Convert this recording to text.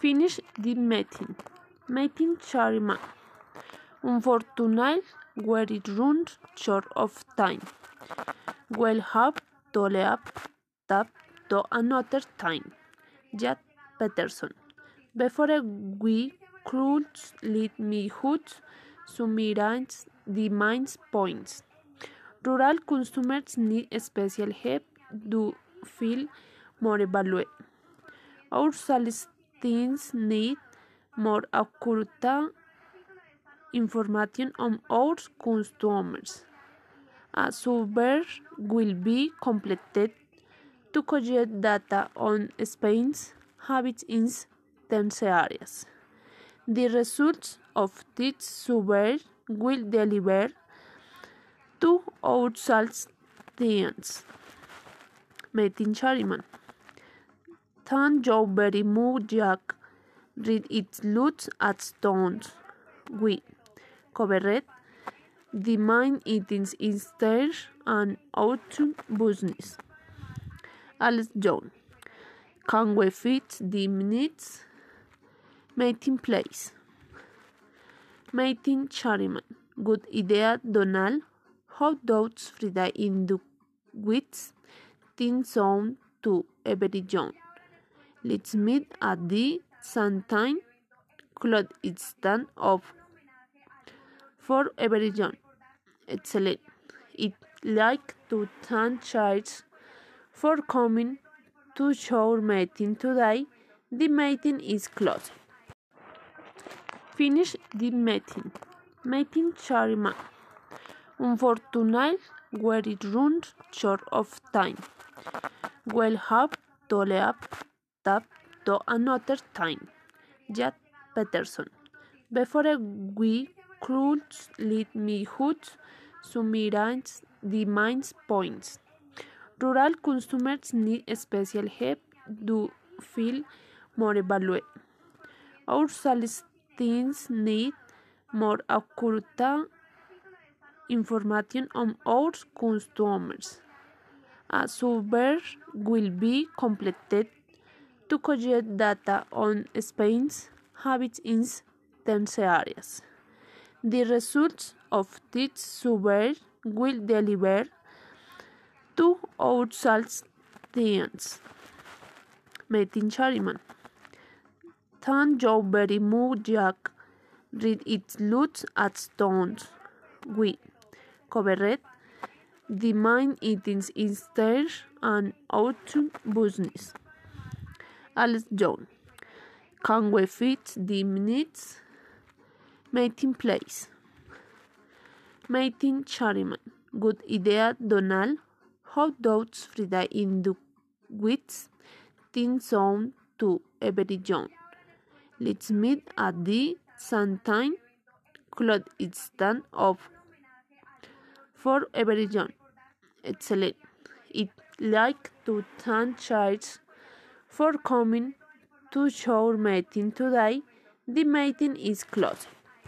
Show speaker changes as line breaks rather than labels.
Finish the meeting. Meeting Charlemagne. Unfortunately, where it runs short of time. We'll have to leave that to another time. Jack Peterson. Before we close, let me hut summarize the main points. Rural customers need special help to feel more valued. Our solicitants need more accurate information on our customers. A survey will be completed to collect data on Spain's habits in 10 areas. The results of this survey will deliver to our. Meeting Charlemagne. Thank very much, Jack. Read its looks at stones. We covered the main items in there and out business. Alice John. Can we fit the minutes? Meeting place. Meeting Charlemagne. Good idea, Donald. How does Frida in the wits? Tin sound to every John. Let's meet at the Santine Cloud stand of for every John. Excellent. I'd like to thank Charles for coming to show meeting today. The meeting is closed. Finish the meeting. Meeting Charlemagne. Unfortunately, where it runs short of time. We'll have to leave that to another time. Jack Peterson. Before we close, let me hut summarize the main points. Rural consumers need special help to feel more valued. Our solicitants need more accurate information on our customers. A survey will be completed to collect data on Spain's habits in 10 areas. The results of this survey will deliver to our solicitants. Meeting Charlemagne. Thank you very much, Jack. Read its looks at stones. We covered the main items in and out business. Alice John. Can we fit the minutes? Meeting place. Meeting Charlemagne. Good idea, Donald. How does Frida in the wits? Tin sound to every John. Let's meet at the Santine Cloud stand of for every John. Excellent. I'd like to thank Charles for coming to your meeting today. The meeting is closed.